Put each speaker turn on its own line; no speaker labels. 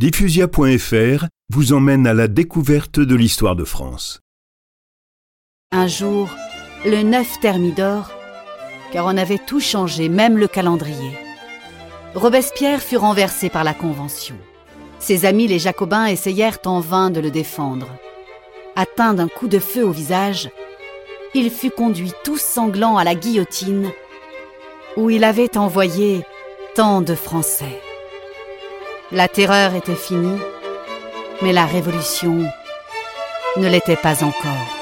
Diffusia.fr vous emmène à la découverte de l'histoire de France.
Un jour, le 9 Thermidor, car on avait tout changé, même le calendrier. Robespierre fut renversé par la Convention. Ses amis les Jacobins essayèrent en vain de le défendre. Atteint d'un coup de feu au visage, il fut conduit tout sanglant à la guillotine, où il avait envoyé tant de Français. La terreur était finie, mais la révolution ne l'était pas encore.